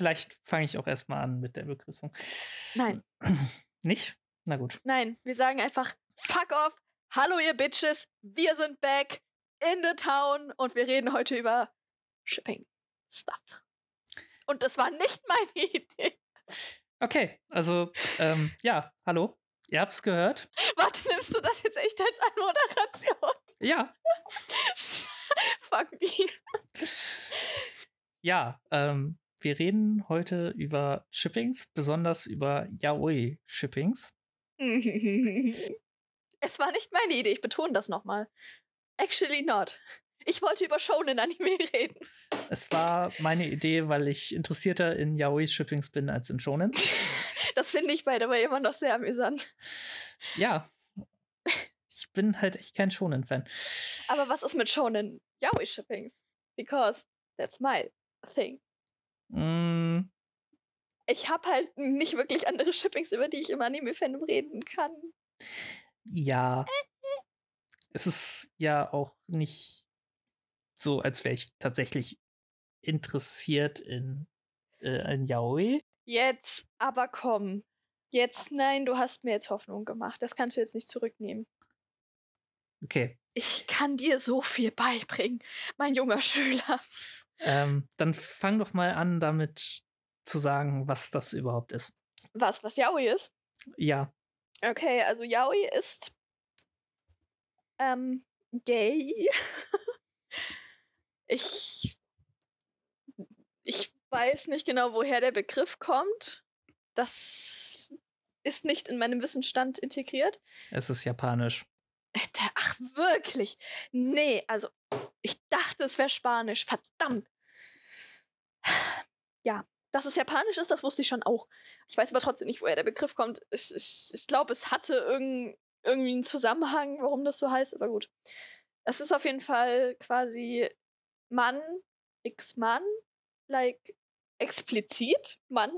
vielleicht fange ich auch erstmal an mit der Begrüßung. Nein. Nicht? Na gut. Nein, wir sagen einfach Fuck off. Hallo ihr Bitches, wir sind back in the town und wir reden heute über Shipping Stuff. Und das war nicht meine Idee. Okay, also ähm, ja, hallo. Ihr habt's gehört. Warte, nimmst du das jetzt echt als Anmoderation? Ja. Fuck me. Ja, ähm, wir reden heute über Shippings, besonders über Yaoi-Shippings. es war nicht meine Idee, ich betone das nochmal. Actually not. Ich wollte über Shonen-Anime reden. Es war meine Idee, weil ich interessierter in Yaoi-Shippings bin als in Shonen. Das finde ich bei dabei immer noch sehr amüsant. Ja. Ich bin halt echt kein Shonen-Fan. Aber was ist mit Shonen Yaoi-Shippings? Because that's my thing. Mm. Ich habe halt nicht wirklich andere Shippings, über die ich im Anime-Fandom reden kann. Ja. es ist ja auch nicht so, als wäre ich tatsächlich interessiert in, äh, in Yaoi. Jetzt, aber komm. Jetzt, nein, du hast mir jetzt Hoffnung gemacht. Das kannst du jetzt nicht zurücknehmen. Okay. Ich kann dir so viel beibringen, mein junger Schüler. Ähm, dann fang doch mal an, damit zu sagen, was das überhaupt ist. Was, was Yaoi ist? Ja. Okay, also Yaoi ist ähm, gay. ich ich weiß nicht genau, woher der Begriff kommt. Das ist nicht in meinem Wissensstand integriert. Es ist japanisch. Ach, wirklich? Nee, also ich dachte, es wäre Spanisch. Verdammt. Ja, dass es Japanisch ist, das wusste ich schon auch. Ich weiß aber trotzdem nicht, woher der Begriff kommt. Ich, ich, ich glaube, es hatte irgend, irgendwie einen Zusammenhang, warum das so heißt, aber gut. Es ist auf jeden Fall quasi Mann, X-Mann, like explizit Mann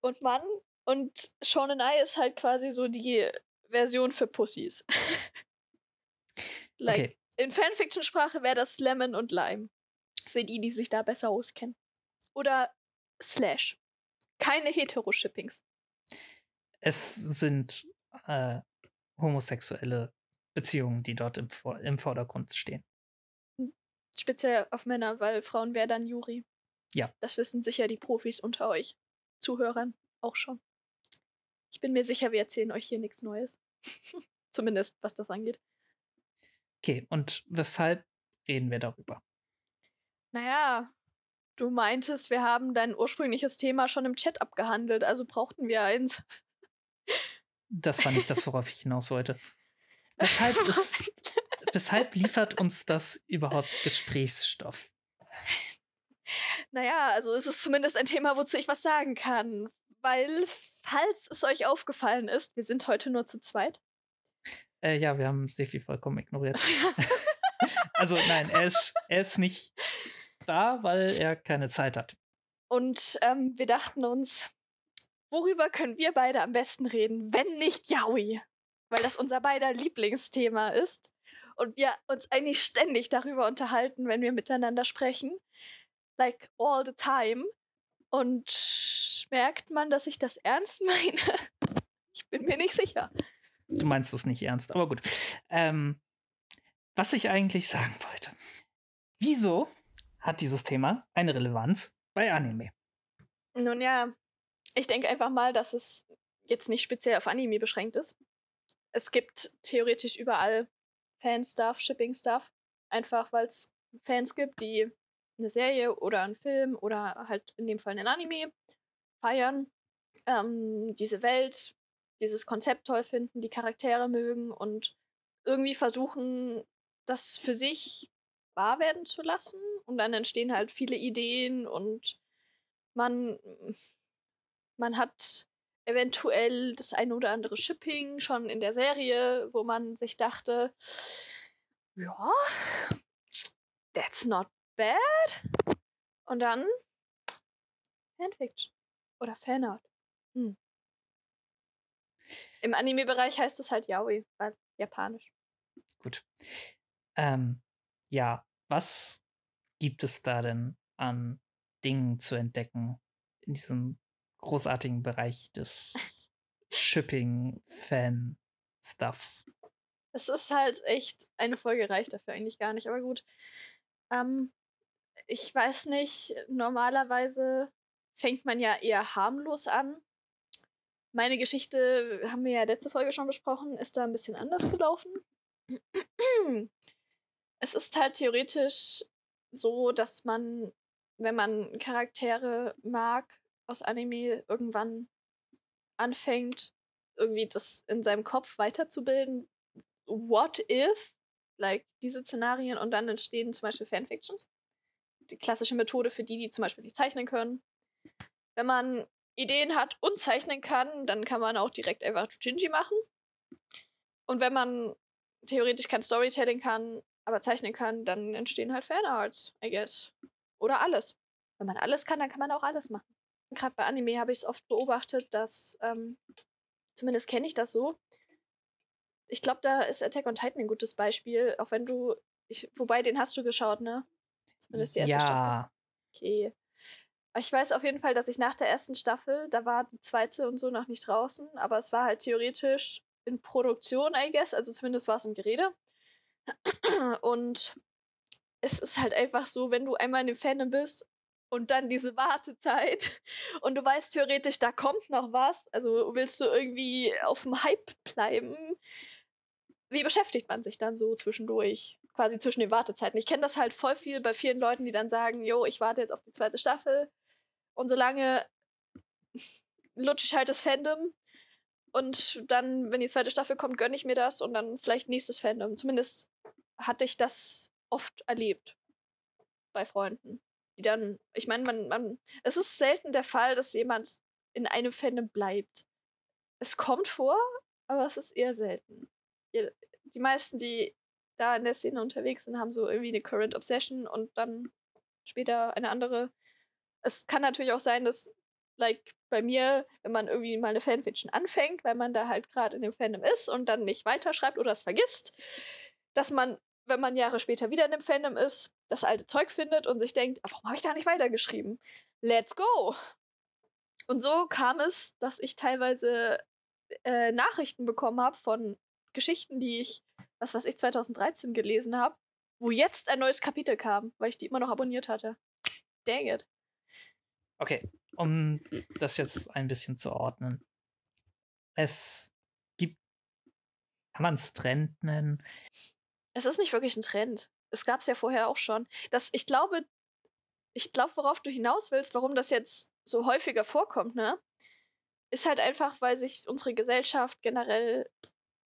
und Mann. Und Shonen Ai ist halt quasi so die Version für Pussys. like, okay. In Fanfiction-Sprache wäre das Lemon und Lime. Für die, die sich da besser auskennen. Oder Slash. Keine Hetero-Shippings. Es sind äh, homosexuelle Beziehungen, die dort im, im Vordergrund stehen. Speziell auf Männer, weil Frauen wäre dann Juri. Ja. Das wissen sicher die Profis unter euch. Zuhörern auch schon. Ich bin mir sicher, wir erzählen euch hier nichts Neues. Zumindest, was das angeht. Okay, und weshalb reden wir darüber? Naja, du meintest, wir haben dein ursprüngliches Thema schon im Chat abgehandelt, also brauchten wir eins. Das war nicht das, worauf ich hinaus wollte. Weshalb, ist, weshalb liefert uns das überhaupt Gesprächsstoff? Naja, also es ist zumindest ein Thema, wozu ich was sagen kann. Weil, falls es euch aufgefallen ist, wir sind heute nur zu zweit. Äh, ja, wir haben Sefi vollkommen ignoriert. also nein, er ist, er ist nicht da, weil er keine Zeit hat. Und ähm, wir dachten uns, worüber können wir beide am besten reden, wenn nicht Yaoi? Weil das unser beider Lieblingsthema ist und wir uns eigentlich ständig darüber unterhalten, wenn wir miteinander sprechen. Like all the time. Und merkt man, dass ich das ernst meine? ich bin mir nicht sicher. Du meinst es nicht ernst, aber gut. Ähm, was ich eigentlich sagen wollte. Wieso hat dieses Thema eine Relevanz bei Anime? Nun ja, ich denke einfach mal, dass es jetzt nicht speziell auf Anime beschränkt ist. Es gibt theoretisch überall Fan-Stuff, Shipping-Stuff. Einfach weil es Fans gibt, die eine Serie oder einen Film oder halt in dem Fall einen Anime feiern, ähm, diese Welt, dieses Konzept toll finden, die Charaktere mögen und irgendwie versuchen, das für sich wahr werden zu lassen. Und dann entstehen halt viele Ideen und man, man hat eventuell das eine oder andere Shipping schon in der Serie, wo man sich dachte, ja, that's not bad. Und dann Fanfiction oder Fanart. Hm. Im Anime-Bereich heißt es halt Yaoi, weil japanisch. Gut. Ähm, ja, was gibt es da denn an Dingen zu entdecken in diesem großartigen Bereich des Shipping-Fan-Stuffs. Es ist halt echt, eine Folge reicht dafür eigentlich gar nicht, aber gut. Ähm, ich weiß nicht, normalerweise fängt man ja eher harmlos an. Meine Geschichte, haben wir ja letzte Folge schon besprochen, ist da ein bisschen anders gelaufen. Es ist halt theoretisch so, dass man, wenn man Charaktere mag aus Anime, irgendwann anfängt, irgendwie das in seinem Kopf weiterzubilden, what if, like diese Szenarien und dann entstehen zum Beispiel Fanfictions. Die klassische Methode für die, die zum Beispiel nicht zeichnen können. Wenn man Ideen hat und zeichnen kann, dann kann man auch direkt einfach Jinji machen. Und wenn man theoretisch kein Storytelling kann, aber zeichnen kann, dann entstehen halt Fanarts, I guess. Oder alles. Wenn man alles kann, dann kann man auch alles machen. Gerade bei Anime habe ich es oft beobachtet, dass, ähm, zumindest kenne ich das so, ich glaube, da ist Attack on Titan ein gutes Beispiel, auch wenn du, ich, wobei den hast du geschaut, ne? Zumindest die erste ja. Staffel. Okay. Ich weiß auf jeden Fall, dass ich nach der ersten Staffel, da war die zweite und so noch nicht draußen, aber es war halt theoretisch in Produktion, I guess, also zumindest war es im Gerede. Und es ist halt einfach so, wenn du einmal in dem Fandom bist und dann diese Wartezeit und du weißt theoretisch, da kommt noch was, also willst du irgendwie auf dem Hype bleiben, wie beschäftigt man sich dann so zwischendurch, quasi zwischen den Wartezeiten? Ich kenne das halt voll viel bei vielen Leuten, die dann sagen, jo, ich warte jetzt auf die zweite Staffel und solange lutsche ich halt das Fandom und dann, wenn die zweite Staffel kommt, gönne ich mir das und dann vielleicht nächstes Fandom. Zumindest hatte ich das oft erlebt bei Freunden. Die dann, ich meine, man, man, es ist selten der Fall, dass jemand in einem Fandom bleibt. Es kommt vor, aber es ist eher selten die meisten, die da in der Szene unterwegs sind, haben so irgendwie eine Current Obsession und dann später eine andere. Es kann natürlich auch sein, dass, like bei mir, wenn man irgendwie mal eine Fanfiction anfängt, weil man da halt gerade in dem Fandom ist und dann nicht weiterschreibt oder es vergisst, dass man, wenn man Jahre später wieder in dem Fandom ist, das alte Zeug findet und sich denkt, ah, warum habe ich da nicht weitergeschrieben? Let's go! Und so kam es, dass ich teilweise äh, Nachrichten bekommen habe von Geschichten, die ich, was weiß ich, 2013 gelesen habe, wo jetzt ein neues Kapitel kam, weil ich die immer noch abonniert hatte. Dang it. Okay, um das jetzt ein bisschen zu ordnen. Es gibt, kann man es Trend nennen? Es ist nicht wirklich ein Trend. Es gab es ja vorher auch schon. Das, ich glaube, ich glaube, worauf du hinaus willst, warum das jetzt so häufiger vorkommt, ne? Ist halt einfach, weil sich unsere Gesellschaft generell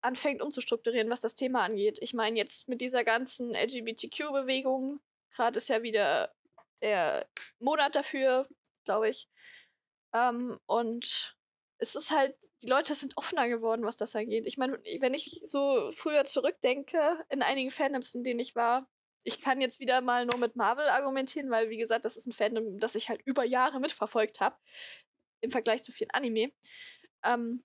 anfängt umzustrukturieren, was das Thema angeht. Ich meine, jetzt mit dieser ganzen LGBTQ-Bewegung, gerade ist ja wieder der Monat dafür, glaube ich. Ähm, und es ist halt, die Leute sind offener geworden, was das angeht. Ich meine, wenn ich so früher zurückdenke, in einigen Fandoms, in denen ich war, ich kann jetzt wieder mal nur mit Marvel argumentieren, weil, wie gesagt, das ist ein Fandom, das ich halt über Jahre mitverfolgt habe, im Vergleich zu vielen Anime. Ähm,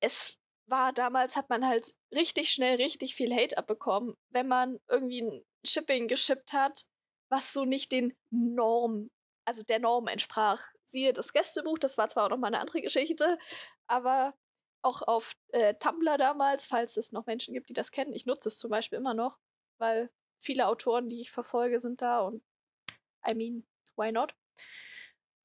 es war damals, hat man halt richtig schnell richtig viel Hate abbekommen, wenn man irgendwie ein Shipping geschippt hat, was so nicht den Norm, also der Norm entsprach. Siehe das Gästebuch, das war zwar auch nochmal eine andere Geschichte, aber auch auf äh, Tumblr damals, falls es noch Menschen gibt, die das kennen. Ich nutze es zum Beispiel immer noch, weil viele Autoren, die ich verfolge, sind da und I mean, why not?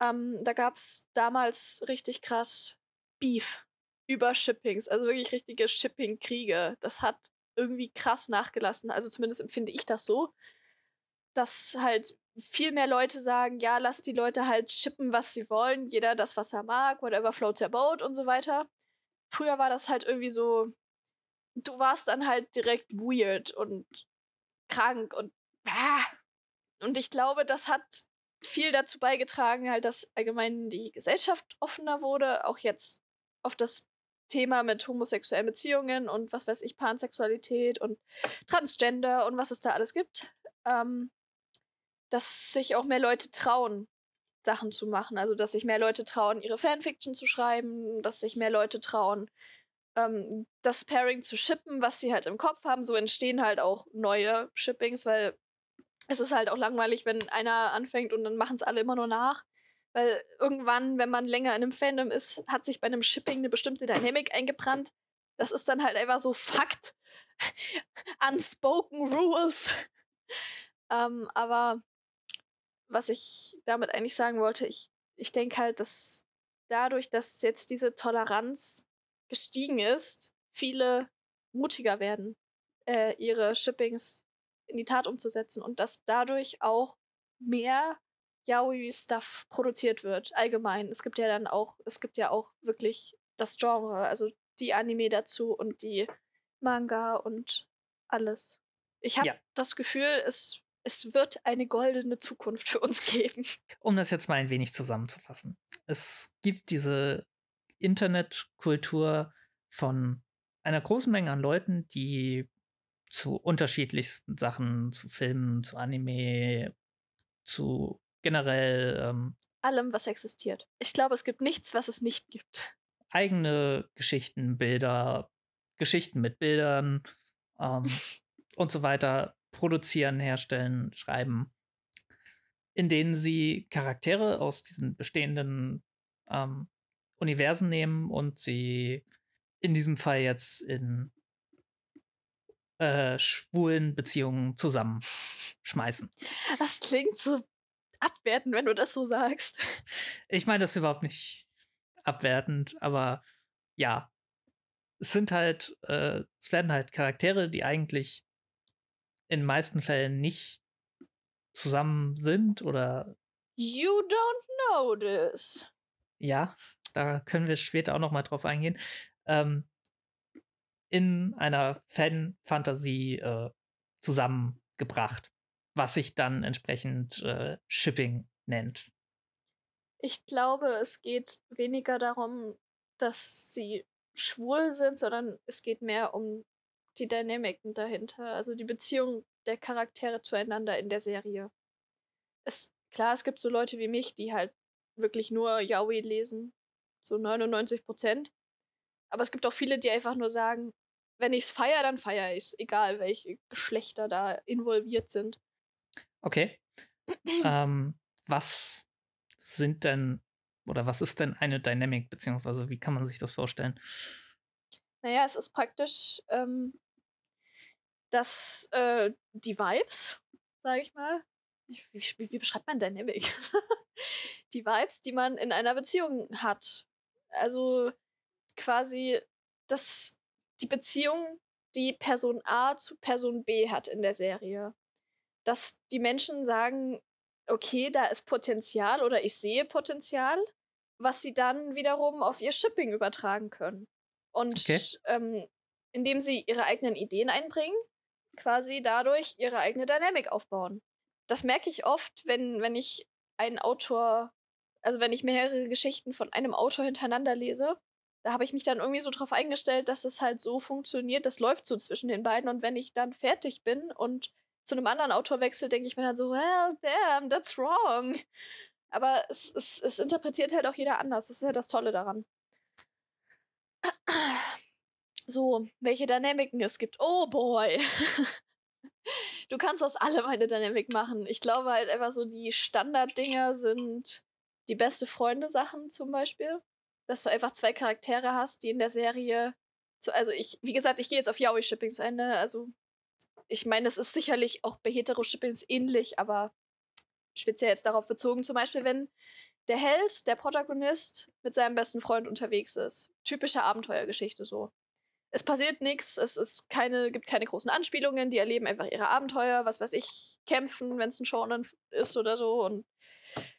Ähm, da gab es damals richtig krass Beef über Shippings, also wirklich richtige Shipping-Kriege. Das hat irgendwie krass nachgelassen. Also zumindest empfinde ich das so, dass halt viel mehr Leute sagen, ja, lass die Leute halt shippen, was sie wollen, jeder das, was er mag, whatever floats your boat und so weiter. Früher war das halt irgendwie so, du warst dann halt direkt weird und krank und ah. und ich glaube, das hat viel dazu beigetragen, halt, dass allgemein die Gesellschaft offener wurde, auch jetzt auf das Thema mit homosexuellen Beziehungen und was weiß ich, Pansexualität und Transgender und was es da alles gibt, ähm, dass sich auch mehr Leute trauen, Sachen zu machen. Also, dass sich mehr Leute trauen, ihre Fanfiction zu schreiben, dass sich mehr Leute trauen, ähm, das Pairing zu shippen, was sie halt im Kopf haben. So entstehen halt auch neue Shippings, weil es ist halt auch langweilig, wenn einer anfängt und dann machen es alle immer nur nach. Weil irgendwann, wenn man länger in einem Fandom ist, hat sich bei einem Shipping eine bestimmte Dynamik eingebrannt. Das ist dann halt einfach so Fakt. Unspoken Rules. ähm, aber was ich damit eigentlich sagen wollte, ich, ich denke halt, dass dadurch, dass jetzt diese Toleranz gestiegen ist, viele mutiger werden, äh, ihre Shippings in die Tat umzusetzen und dass dadurch auch mehr Yaoi-Stuff produziert wird, allgemein. Es gibt ja dann auch, es gibt ja auch wirklich das Genre, also die Anime dazu und die Manga und alles. Ich habe ja. das Gefühl, es, es wird eine goldene Zukunft für uns geben. Um das jetzt mal ein wenig zusammenzufassen. Es gibt diese Internetkultur von einer großen Menge an Leuten, die zu unterschiedlichsten Sachen, zu Filmen, zu Anime, zu generell ähm, allem, was existiert. Ich glaube, es gibt nichts, was es nicht gibt. Eigene Geschichten, Bilder, Geschichten mit Bildern ähm, und so weiter produzieren, herstellen, schreiben, in denen sie Charaktere aus diesen bestehenden ähm, Universen nehmen und sie in diesem Fall jetzt in äh, schwulen Beziehungen zusammenschmeißen. Das klingt so abwertend, wenn du das so sagst. Ich meine das überhaupt nicht abwertend, aber ja, es sind halt, äh, es werden halt Charaktere, die eigentlich in den meisten Fällen nicht zusammen sind oder. You don't know this. Ja, da können wir später auch noch mal drauf eingehen. Ähm, in einer Fan-Fantasie äh, zusammengebracht, was sich dann entsprechend äh, Shipping nennt. Ich glaube, es geht weniger darum, dass sie schwul sind, sondern es geht mehr um die Dynamiken dahinter, also die Beziehung der Charaktere zueinander in der Serie. Es, klar, es gibt so Leute wie mich, die halt wirklich nur Yaoi lesen, so 99 Prozent. Aber es gibt auch viele, die einfach nur sagen, wenn ich es feiere, dann feiere ich es, egal welche Geschlechter da involviert sind. Okay. ähm, was sind denn oder was ist denn eine Dynamic, beziehungsweise wie kann man sich das vorstellen? Naja, es ist praktisch, ähm, dass äh, die Vibes, sage ich mal, wie, wie, wie, beschreibt man Dynamic? die Vibes, die man in einer Beziehung hat. Also quasi das die Beziehung, die Person A zu Person B hat in der Serie. Dass die Menschen sagen, okay, da ist Potenzial oder ich sehe Potenzial, was sie dann wiederum auf ihr Shipping übertragen können. Und okay. ähm, indem sie ihre eigenen Ideen einbringen, quasi dadurch ihre eigene Dynamik aufbauen. Das merke ich oft, wenn, wenn ich einen Autor, also wenn ich mehrere Geschichten von einem Autor hintereinander lese, da habe ich mich dann irgendwie so drauf eingestellt, dass es halt so funktioniert, das läuft so zwischen den beiden und wenn ich dann fertig bin und zu einem anderen Autor wechsle, denke ich mir dann so, well, damn, that's wrong. Aber es, es, es interpretiert halt auch jeder anders. Das ist ja das Tolle daran. So, welche Dynamiken es gibt. Oh boy. du kannst aus allem eine Dynamik machen. Ich glaube halt einfach so, die Standarddinger sind die beste Freunde-Sachen zum Beispiel dass du einfach zwei Charaktere hast, die in der Serie. So, also ich, wie gesagt, ich gehe jetzt auf Yaoi-Shipping zu Ende. Also ich meine, es ist sicherlich auch bei Hetero-Shippings ähnlich, aber speziell jetzt darauf bezogen, zum Beispiel, wenn der Held, der Protagonist, mit seinem besten Freund unterwegs ist. Typische Abenteuergeschichte so. Es passiert nichts, es ist keine, gibt keine großen Anspielungen, die erleben einfach ihre Abenteuer, was weiß ich, kämpfen, wenn es ein Shonen ist oder so und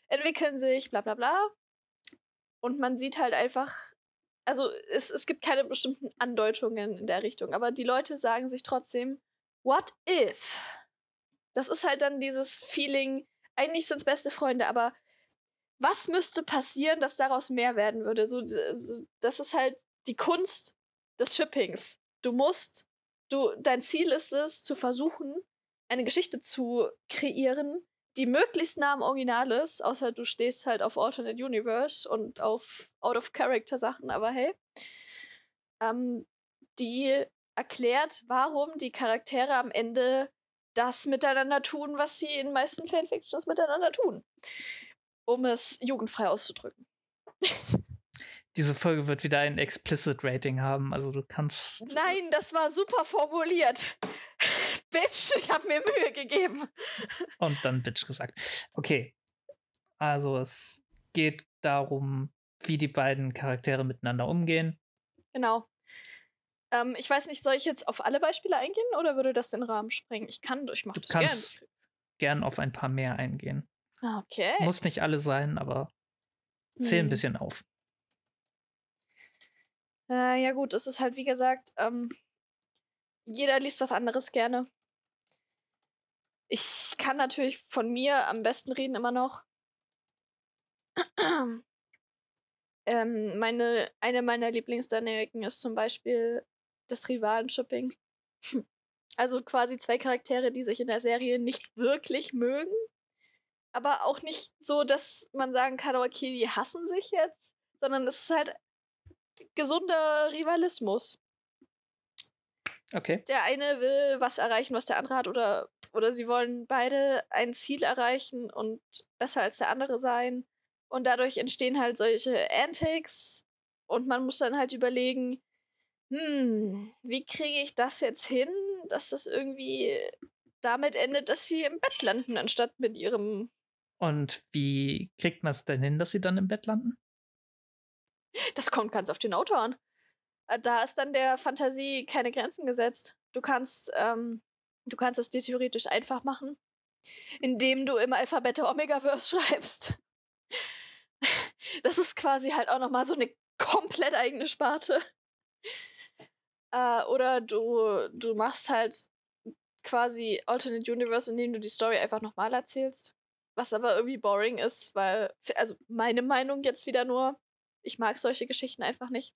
entwickeln sich, bla bla bla. Und man sieht halt einfach, also es, es gibt keine bestimmten Andeutungen in der Richtung, aber die Leute sagen sich trotzdem, what if? Das ist halt dann dieses Feeling, eigentlich sind es beste Freunde, aber was müsste passieren, dass daraus mehr werden würde? So, das ist halt die Kunst des Shippings. Du musst, du, dein Ziel ist es, zu versuchen, eine Geschichte zu kreieren, die möglichst nah am Original ist, außer du stehst halt auf Alternate Universe und auf Out-of-Character-Sachen, aber hey. Ähm, die erklärt, warum die Charaktere am Ende das miteinander tun, was sie in meisten Fanfictions miteinander tun. um es jugendfrei auszudrücken. Diese Folge wird wieder ein Explicit Rating haben, also du kannst. Nein, das war super formuliert. Bitch, ich habe mir Mühe gegeben. Und dann Bitch gesagt. Okay. Also es geht darum, wie die beiden Charaktere miteinander umgehen. Genau. Ähm, ich weiß nicht, soll ich jetzt auf alle Beispiele eingehen oder würde das den Rahmen sprengen? Ich kann, ich mache das kannst gern. gern auf ein paar mehr eingehen. Okay. Muss nicht alle sein, aber zähl hm. ein bisschen auf. Äh, ja gut, es ist halt wie gesagt, ähm, jeder liest was anderes gerne. Ich kann natürlich von mir am besten reden immer noch. ähm, meine, eine meiner Lieblingsdynamiken ist zum Beispiel das Rivalenshipping. Also quasi zwei Charaktere, die sich in der Serie nicht wirklich mögen, aber auch nicht so, dass man sagen kann, okay, die hassen sich jetzt, sondern es ist halt gesunder Rivalismus. Okay. Der eine will was erreichen, was der andere hat, oder, oder sie wollen beide ein Ziel erreichen und besser als der andere sein. Und dadurch entstehen halt solche Antics und man muss dann halt überlegen, hm, wie kriege ich das jetzt hin, dass das irgendwie damit endet, dass sie im Bett landen, anstatt mit ihrem. Und wie kriegt man es denn hin, dass sie dann im Bett landen? Das kommt ganz auf den Autor an. Äh, da ist dann der Fantasie keine Grenzen gesetzt. Du kannst, ähm, du kannst es dir theoretisch einfach machen, indem du im Alphabet Omegaverse schreibst. Das ist quasi halt auch nochmal so eine komplett eigene Sparte. Äh, oder du, du machst halt quasi Alternate Universe, indem du die Story einfach nochmal erzählst. Was aber irgendwie boring ist, weil, also meine Meinung jetzt wieder nur, ich mag solche Geschichten einfach nicht.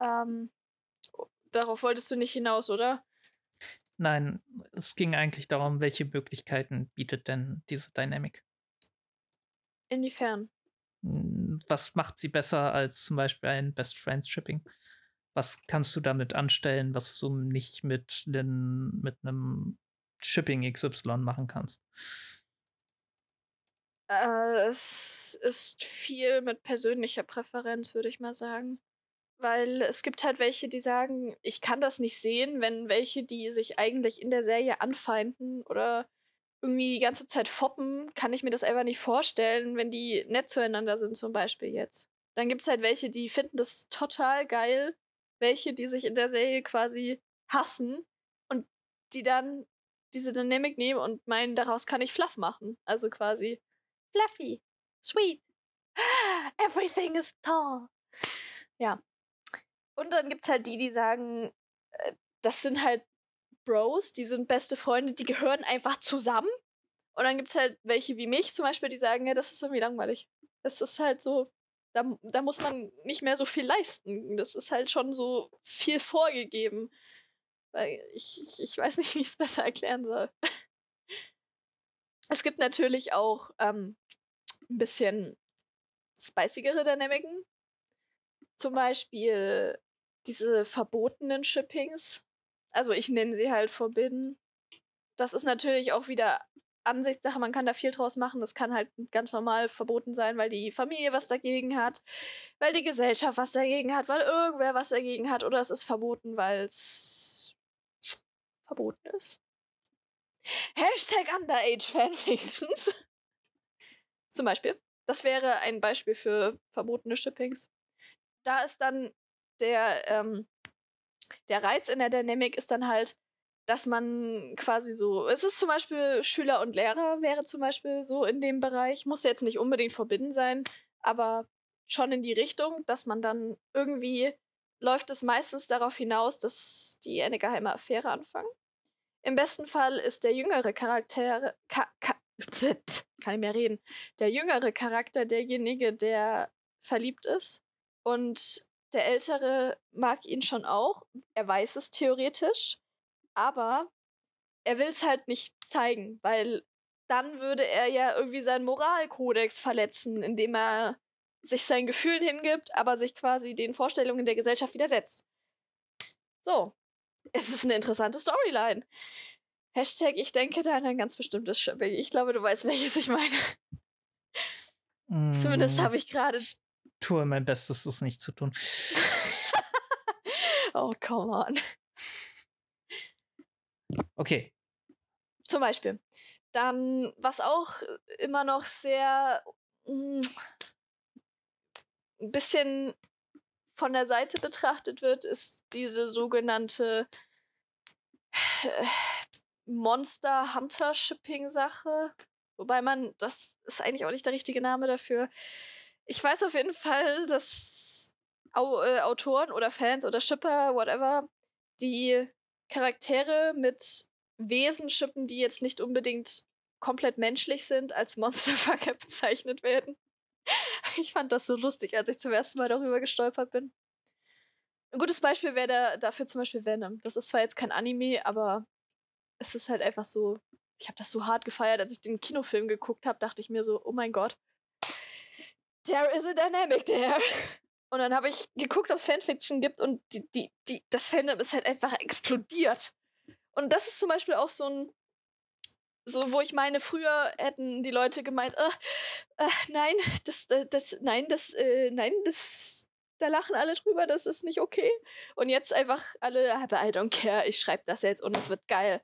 Ähm, darauf wolltest du nicht hinaus, oder? Nein, es ging eigentlich darum, welche Möglichkeiten bietet denn diese Dynamic? Inwiefern? Was macht sie besser als zum Beispiel ein Best Friends Shipping? Was kannst du damit anstellen, was du nicht mit, den, mit einem Shipping XY machen kannst? Äh, es ist viel mit persönlicher Präferenz, würde ich mal sagen. Weil es gibt halt welche, die sagen, ich kann das nicht sehen, wenn welche, die sich eigentlich in der Serie anfeinden oder irgendwie die ganze Zeit foppen, kann ich mir das einfach nicht vorstellen, wenn die nett zueinander sind, zum Beispiel jetzt. Dann gibt es halt welche, die finden das total geil, welche, die sich in der Serie quasi hassen und die dann diese Dynamik nehmen und meinen, daraus kann ich Fluff machen. Also quasi fluffy, sweet, everything is tall. Ja. Und dann gibt es halt die, die sagen, äh, das sind halt Bros, die sind beste Freunde, die gehören einfach zusammen. Und dann gibt es halt welche wie mich zum Beispiel, die sagen, ja, das ist irgendwie langweilig. Das ist halt so, da, da muss man nicht mehr so viel leisten. Das ist halt schon so viel vorgegeben. Weil ich, ich, ich weiß nicht, wie ich es besser erklären soll. Es gibt natürlich auch ähm, ein bisschen spicigere Dynamiken. Zum Beispiel diese verbotenen Shippings also ich nenne sie halt Forbidden. Das ist natürlich auch wieder Ansichtssache, man kann da viel draus machen. Das kann halt ganz normal verboten sein, weil die Familie was dagegen hat, weil die Gesellschaft was dagegen hat, weil irgendwer was dagegen hat oder es ist verboten, weil es verboten ist. Hashtag Underage Fanfictions. Zum Beispiel. Das wäre ein Beispiel für verbotene Shippings. Da ist dann der ähm, der Reiz in der Dynamic ist dann halt, dass man quasi so, es ist zum Beispiel Schüler und Lehrer wäre zum Beispiel so in dem Bereich, muss jetzt nicht unbedingt verbinden sein, aber schon in die Richtung, dass man dann irgendwie läuft es meistens darauf hinaus, dass die eine geheime Affäre anfangen. Im besten Fall ist der jüngere Charakter, ka, ka, kann ich mehr reden, der jüngere Charakter derjenige, der verliebt ist und der Ältere mag ihn schon auch. Er weiß es theoretisch. Aber er will es halt nicht zeigen, weil dann würde er ja irgendwie seinen Moralkodex verletzen, indem er sich seinen Gefühlen hingibt, aber sich quasi den Vorstellungen der Gesellschaft widersetzt. So. Es ist eine interessante Storyline. Hashtag, ich denke da an ein ganz bestimmtes Shipping. Ich glaube, du weißt, welches ich meine. Mm, Zumindest habe ich gerade. Ich tue mein Bestes, es nicht zu tun. oh, come on. Okay. Zum Beispiel. Dann, was auch immer noch sehr mm, ein bisschen von der Seite betrachtet wird, ist diese sogenannte äh, Monster Hunter Shipping Sache. Wobei man, das ist eigentlich auch nicht der richtige Name dafür. Ich weiß auf jeden Fall, dass äh, Autoren oder Fans oder Shipper, whatever, die Charaktere mit Wesen shippen, die jetzt nicht unbedingt komplett menschlich sind, als Monsterfucker bezeichnet werden. Ich fand das so lustig, als ich zum ersten Mal darüber gestolpert bin. Ein gutes Beispiel wäre da, dafür zum Beispiel Venom. Das ist zwar jetzt kein Anime, aber es ist halt einfach so. Ich habe das so hart gefeiert, als ich den Kinofilm geguckt habe, dachte ich mir so, oh mein Gott. There is a dynamic there. Und dann habe ich geguckt, ob es Fanfiction gibt und die, die, die, das Fandom ist halt einfach explodiert. Und das ist zum Beispiel auch so ein, so wo ich meine, früher hätten die Leute gemeint, äh, äh, nein, das, äh, das, nein, das, äh, nein, das, da lachen alle drüber, das ist nicht okay. Und jetzt einfach alle, aber I don't care, ich schreibe das jetzt und es wird geil.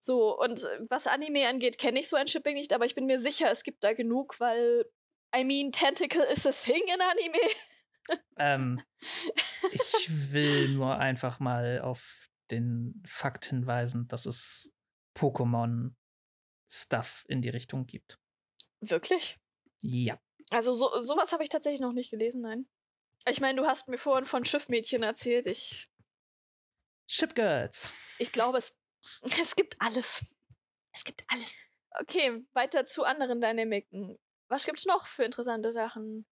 So, und was Anime angeht, kenne ich so ein Shipping nicht, aber ich bin mir sicher, es gibt da genug, weil, I mean, Tentacle is a thing in Anime. ähm, ich will nur einfach mal auf den Fakt hinweisen, dass es Pokémon-Stuff in die Richtung gibt. Wirklich? Ja. Also so, sowas habe ich tatsächlich noch nicht gelesen, nein. Ich meine, du hast mir vorhin von Schiffmädchen erzählt. Ich. Shipgirls. Ich glaube, es, es gibt alles. Es gibt alles. Okay, weiter zu anderen Dynamiken. Was gibt's noch für interessante Sachen?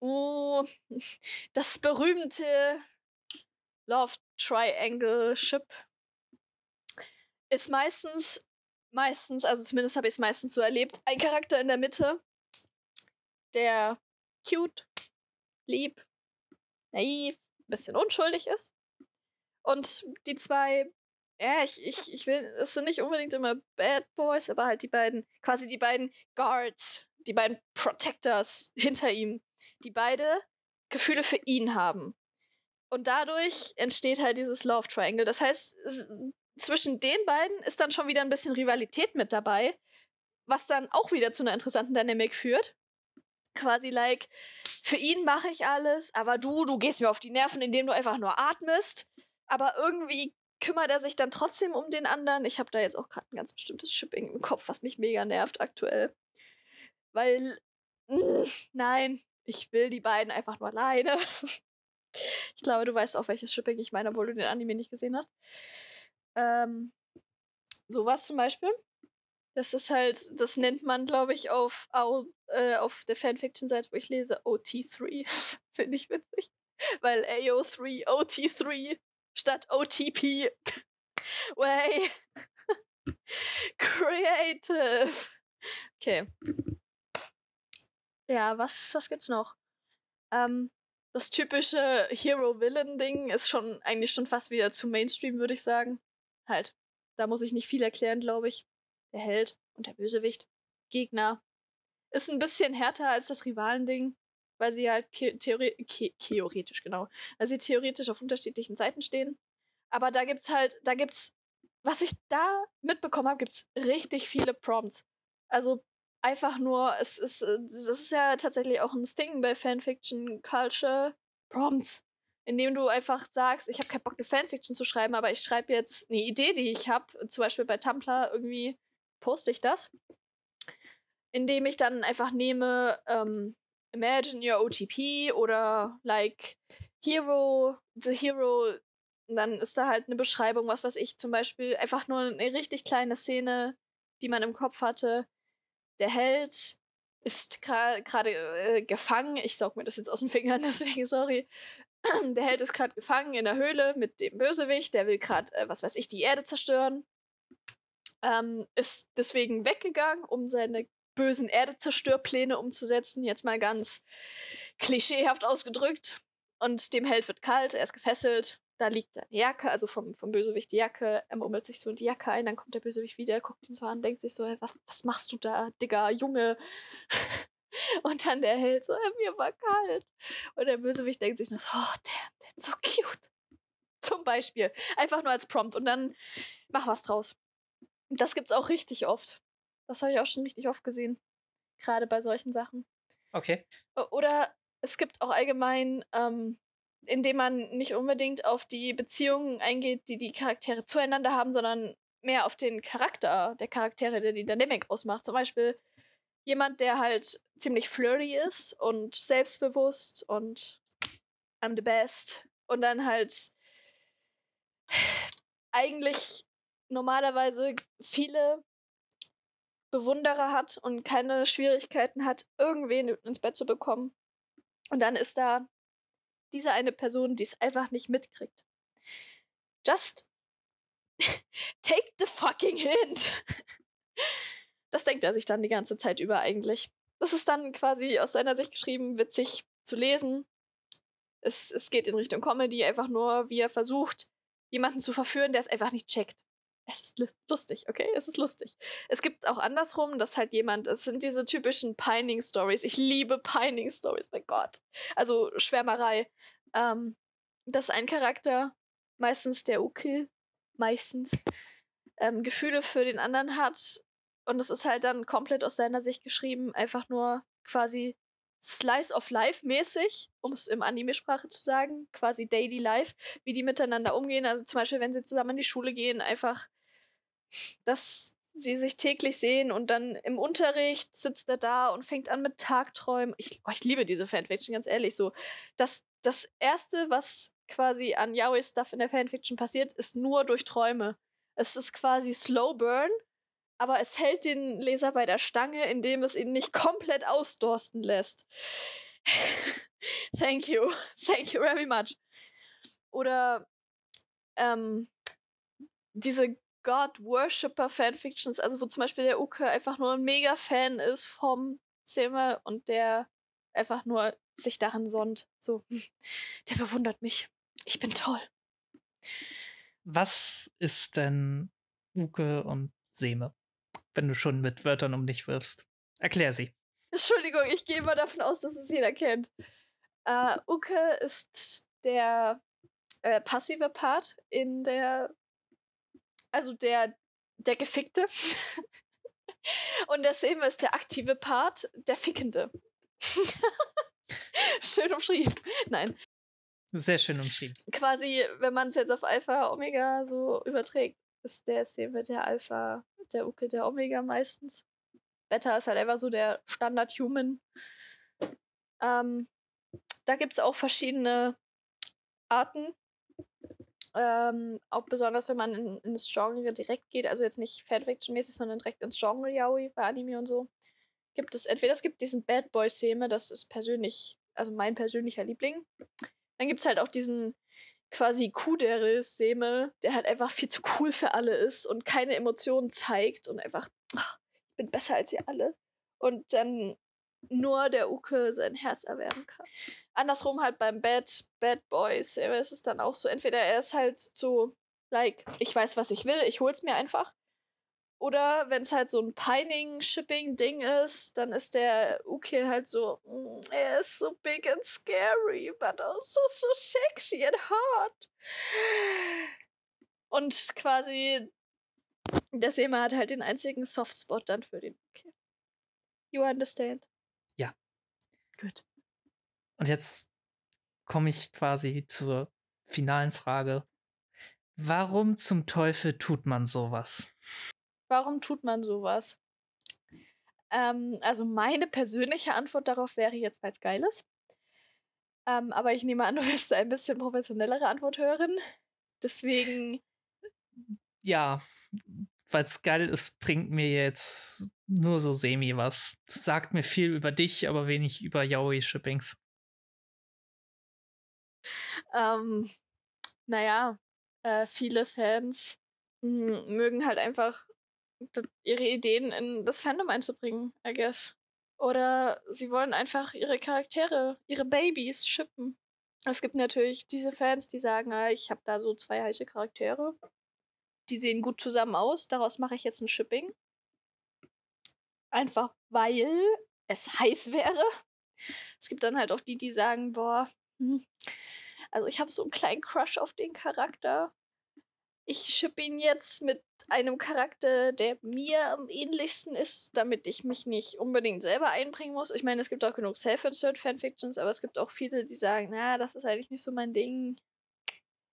Oh, das berühmte Love Triangle Ship ist meistens, meistens, also zumindest habe ich es meistens so erlebt, ein Charakter in der Mitte, der cute, lieb, naiv, ein bisschen unschuldig ist. Und die zwei, ja, ich, ich, ich will, es sind nicht unbedingt immer Bad Boys, aber halt die beiden, quasi die beiden Guards, die beiden Protectors hinter ihm, die beide Gefühle für ihn haben. Und dadurch entsteht halt dieses Love Triangle. Das heißt, zwischen den beiden ist dann schon wieder ein bisschen Rivalität mit dabei, was dann auch wieder zu einer interessanten Dynamik führt. Quasi like, für ihn mache ich alles, aber du, du gehst mir auf die Nerven, indem du einfach nur atmest. Aber irgendwie kümmert er sich dann trotzdem um den anderen. Ich habe da jetzt auch gerade ein ganz bestimmtes Shipping im Kopf, was mich mega nervt aktuell. Weil, mh, mm, nein, ich will die beiden einfach nur alleine. Ich glaube, du weißt auch, welches Shipping ich meine, obwohl du den Anime nicht gesehen hast. Ähm, sowas zum Beispiel. Das ist halt, das nennt man, glaube ich, auf, äh, auf der Fanfiction-Seite, wo ich lese, OT3. Finde ich witzig. Weil AO3, OT3 statt OTP. Way. Creative. Okay. Ja, was, was gibt's noch? Ähm, das typische Hero-Villain-Ding ist schon eigentlich schon fast wieder zu Mainstream, würde ich sagen. Halt, da muss ich nicht viel erklären, glaube ich. Der Held und der Bösewicht. Gegner. Ist ein bisschen härter als das Rivalending, weil sie halt theori theoretisch, genau, weil sie theoretisch auf unterschiedlichen Seiten stehen. Aber da gibt's halt, da gibt's, was ich da mitbekommen habe, gibt's richtig viele Prompts. Also einfach nur, es ist, äh, das ist ja tatsächlich auch ein Thing bei Fanfiction Culture, Prompts. Indem du einfach sagst, ich habe keinen Bock, eine Fanfiction zu schreiben, aber ich schreibe jetzt eine Idee, die ich habe, zum Beispiel bei Tumblr irgendwie poste ich das. Indem ich dann einfach nehme, ähm, Imagine your OTP oder like Hero, the Hero, und dann ist da halt eine Beschreibung, was weiß ich, zum Beispiel einfach nur eine richtig kleine Szene, die man im Kopf hatte, der Held ist gerade äh, gefangen. Ich saug mir das jetzt aus den Fingern, deswegen sorry. Der Held ist gerade gefangen in der Höhle mit dem Bösewicht. Der will gerade, äh, was weiß ich, die Erde zerstören. Ähm, ist deswegen weggegangen, um seine bösen Erdezerstörpläne umzusetzen. Jetzt mal ganz klischeehaft ausgedrückt. Und dem Held wird kalt, er ist gefesselt. da liegt seine Jacke, also vom, vom Bösewicht die Jacke, er murmelt sich so in die Jacke ein, dann kommt der Bösewicht wieder, guckt ihn so an, denkt sich so, was, was machst du da, Digga, Junge? Und dann der Held so, mir war kalt. Und der Bösewicht denkt sich nur so, oh, der, der ist so cute. Zum Beispiel. Einfach nur als Prompt. Und dann mach was draus. Das gibt's auch richtig oft. Das habe ich auch schon richtig oft gesehen. Gerade bei solchen Sachen. Okay. Oder es gibt auch allgemein ähm, indem man nicht unbedingt auf die Beziehungen eingeht, die die Charaktere zueinander haben, sondern mehr auf den Charakter der Charaktere, der die Dynamik ausmacht. Zum Beispiel jemand, der halt ziemlich flirty ist und selbstbewusst und I'm the best und dann halt eigentlich normalerweise viele Bewunderer hat und keine Schwierigkeiten hat, irgendwen ins Bett zu bekommen. Und dann ist da diese eine Person, die es einfach nicht mitkriegt. Just take the fucking hint. Das denkt er sich dann die ganze Zeit über eigentlich. Das ist dann quasi aus seiner Sicht geschrieben, witzig zu lesen. Es, es geht in Richtung Comedy, einfach nur, wie er versucht, jemanden zu verführen, der es einfach nicht checkt. Es ist lustig, okay? Es ist lustig. Es gibt auch andersrum, dass halt jemand, es sind diese typischen Pining-Stories. Ich liebe Pining-Stories, mein Gott. Also Schwärmerei. Ähm, dass ein Charakter, meistens der Ukill, meistens, ähm, Gefühle für den anderen hat. Und es ist halt dann komplett aus seiner Sicht geschrieben, einfach nur quasi Slice of Life mäßig, um es im Anime-Sprache zu sagen, quasi Daily Life, wie die miteinander umgehen. Also zum Beispiel, wenn sie zusammen in die Schule gehen, einfach, dass sie sich täglich sehen und dann im Unterricht sitzt er da und fängt an mit Tagträumen. Ich, oh, ich liebe diese Fanfiction, ganz ehrlich. So, das, das erste, was quasi an Yaoi-Stuff in der Fanfiction passiert, ist nur durch Träume. Es ist quasi Slow Burn, aber es hält den Leser bei der Stange, indem es ihn nicht komplett ausdursten lässt. Thank you. Thank you very much. Oder ähm, diese God-Worshipper Fanfictions, also wo zum Beispiel der Uke einfach nur ein Mega-Fan ist vom Zimmer und der einfach nur sich darin sonnt. So, der bewundert mich. Ich bin toll. Was ist denn Uke und Seme? Wenn du schon mit Wörtern um dich wirfst. Erklär sie. Entschuldigung, ich gehe immer davon aus, dass es jeder kennt. Äh, Uke ist der äh, passive Part in der, also der, der Gefickte. Und der Seme ist der aktive Part, der Fickende. schön umschrieben. Nein. Sehr schön umschrieben. Quasi, wenn man es jetzt auf Alpha Omega so überträgt, ist der Seme der Alpha der Uke der Omega meistens. Beta ist halt einfach so der Standard-Human. Ähm, da gibt es auch verschiedene Arten. Ähm, auch besonders, wenn man in, ins Genre direkt geht, also jetzt nicht Fanfiction-mäßig, sondern direkt ins Genre Yaoi bei Anime und so, gibt es entweder es gibt diesen Bad Boy-Seme, das ist persönlich, also mein persönlicher Liebling. Dann gibt es halt auch diesen quasi Kudere-Seme, der halt einfach viel zu cool für alle ist und keine Emotionen zeigt und einfach, ach, ich bin besser als ihr alle. Und dann nur der Uke sein Herz erwärmen kann. Andersrum halt beim Bad, Bad Seme ist es dann auch so, entweder er ist halt so, like, ich weiß, was ich will, ich hol's mir einfach. Oder wenn es halt so ein Pining-Shipping-Ding ist, dann ist der Uke halt so, mm, er ist so big and scary, but also so sexy and hot. Und quasi der Sema hat halt den einzigen Softspot dann für den Uke. You understand? Ja. Gut. Und jetzt komme ich quasi zur finalen Frage. Warum zum Teufel tut man sowas? Warum tut man sowas? Ähm, also meine persönliche Antwort darauf wäre jetzt, weil es geil ist. Ähm, aber ich nehme an, du willst ein bisschen professionellere Antwort hören. Deswegen. Ja, weil es geil ist, bringt mir jetzt nur so semi was. Sagt mir viel über dich, aber wenig über Yaoi-Shippings. Ähm, naja, äh, viele Fans mögen halt einfach ihre Ideen in das Fandom einzubringen, I guess. Oder sie wollen einfach ihre Charaktere, ihre Babys shippen. Es gibt natürlich diese Fans, die sagen, ah, ich habe da so zwei heiße Charaktere. Die sehen gut zusammen aus. Daraus mache ich jetzt ein Shipping. Einfach weil es heiß wäre. Es gibt dann halt auch die, die sagen, boah, hm, also ich habe so einen kleinen Crush auf den Charakter. Ich ship ihn jetzt mit einem Charakter, der mir am ähnlichsten ist, damit ich mich nicht unbedingt selber einbringen muss. Ich meine, es gibt auch genug Self-Insert Fanfictions, aber es gibt auch viele, die sagen, na, das ist eigentlich nicht so mein Ding.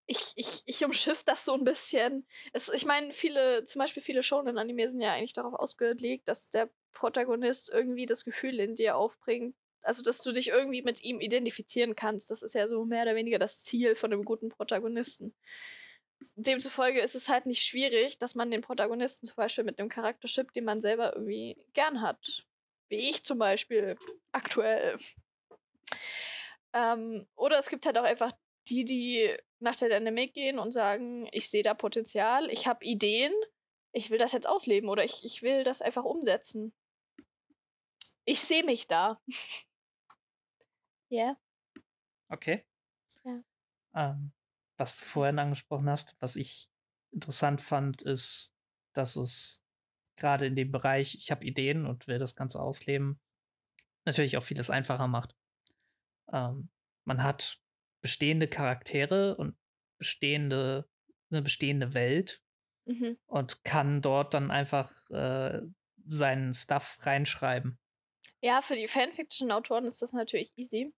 Ich, ich, ich umschiff das so ein bisschen. Es, ich meine, viele, zum Beispiel viele Shonen-Anime sind ja eigentlich darauf ausgelegt, dass der Protagonist irgendwie das Gefühl in dir aufbringt, also dass du dich irgendwie mit ihm identifizieren kannst. Das ist ja so mehr oder weniger das Ziel von einem guten Protagonisten demzufolge ist es halt nicht schwierig, dass man den Protagonisten zum Beispiel mit einem Charakter shippt, den man selber irgendwie gern hat. Wie ich zum Beispiel aktuell. Ähm, oder es gibt halt auch einfach die, die nach der Dynamik gehen und sagen, ich sehe da Potenzial, ich habe Ideen, ich will das jetzt ausleben oder ich, ich will das einfach umsetzen. Ich sehe mich da. Ja. yeah. Okay. Ja. Ähm, was du vorhin angesprochen hast, was ich interessant fand, ist, dass es gerade in dem Bereich, ich habe Ideen und will das Ganze ausleben, natürlich auch vieles einfacher macht. Ähm, man hat bestehende Charaktere und bestehende, eine bestehende Welt mhm. und kann dort dann einfach äh, seinen Stuff reinschreiben. Ja, für die Fanfiction-Autoren ist das natürlich easy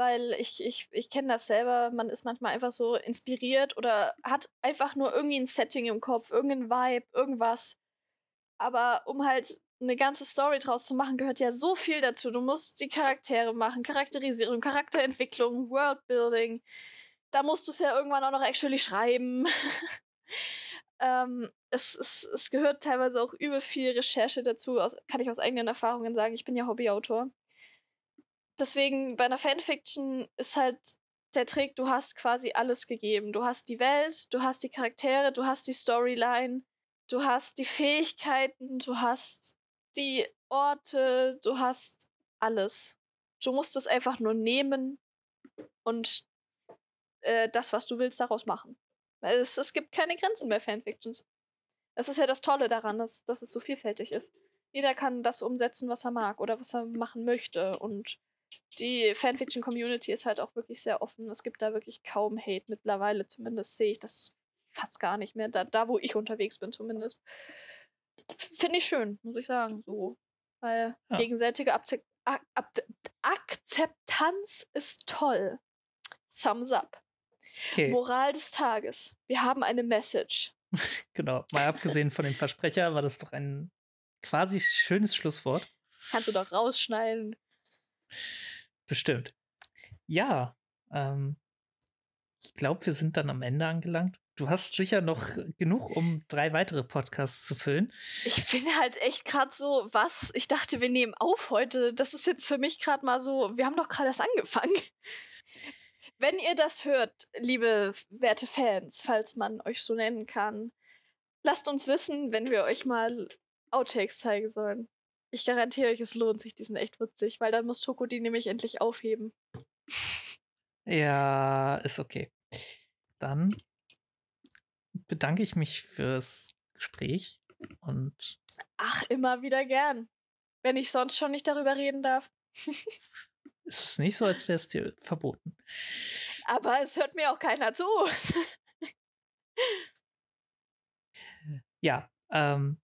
weil ich, ich, ich kenne das selber, man ist manchmal einfach so inspiriert oder hat einfach nur irgendwie ein Setting im Kopf, irgendein Vibe, irgendwas. Aber um halt eine ganze Story draus zu machen, gehört ja so viel dazu. Du musst die Charaktere machen, Charakterisierung, Charakterentwicklung, Worldbuilding. Da musst du es ja irgendwann auch noch actually schreiben. ähm, es, es, es gehört teilweise auch übel viel Recherche dazu, aus, kann ich aus eigenen Erfahrungen sagen. Ich bin ja Hobbyautor deswegen bei einer Fanfiction ist halt der Trick, du hast quasi alles gegeben. Du hast die Welt, du hast die Charaktere, du hast die Storyline, du hast die Fähigkeiten, du hast die Orte, du hast alles. Du musst es einfach nur nehmen und äh, das, was du willst, daraus machen. Es, es gibt keine Grenzen bei Fanfictions. Das ist ja das Tolle daran, dass, dass es so vielfältig ist. Jeder kann das umsetzen, was er mag oder was er machen möchte. Und die Fanfiction-Community ist halt auch wirklich sehr offen. Es gibt da wirklich kaum Hate mittlerweile. Zumindest sehe ich das fast gar nicht mehr. Da, da wo ich unterwegs bin, zumindest. Finde ich schön, muss ich sagen. So. Weil ja. gegenseitige Akze Ak Ak Akzeptanz ist toll. Thumbs up. Okay. Moral des Tages. Wir haben eine Message. genau. Mal abgesehen von dem Versprecher war das doch ein quasi schönes Schlusswort. Kannst du doch rausschneiden. Bestimmt. Ja, ähm, ich glaube, wir sind dann am Ende angelangt. Du hast sicher noch genug, um drei weitere Podcasts zu füllen. Ich bin halt echt gerade so, was? Ich dachte, wir nehmen auf heute. Das ist jetzt für mich gerade mal so, wir haben doch gerade erst angefangen. Wenn ihr das hört, liebe werte Fans, falls man euch so nennen kann, lasst uns wissen, wenn wir euch mal Outtakes zeigen sollen. Ich garantiere euch, es lohnt sich. Die sind echt witzig, weil dann muss Toko die nämlich endlich aufheben. Ja, ist okay. Dann bedanke ich mich fürs Gespräch und. Ach, immer wieder gern. Wenn ich sonst schon nicht darüber reden darf. ist es nicht so, als wäre es dir verboten. Aber es hört mir auch keiner zu. ja, ähm,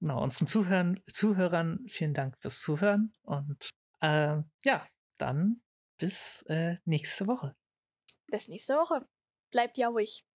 genau, unseren Zuhörern, Zuhörern vielen Dank fürs Zuhören und äh, ja, dann bis äh, nächste Woche. Bis nächste Woche. Bleibt ja ruhig.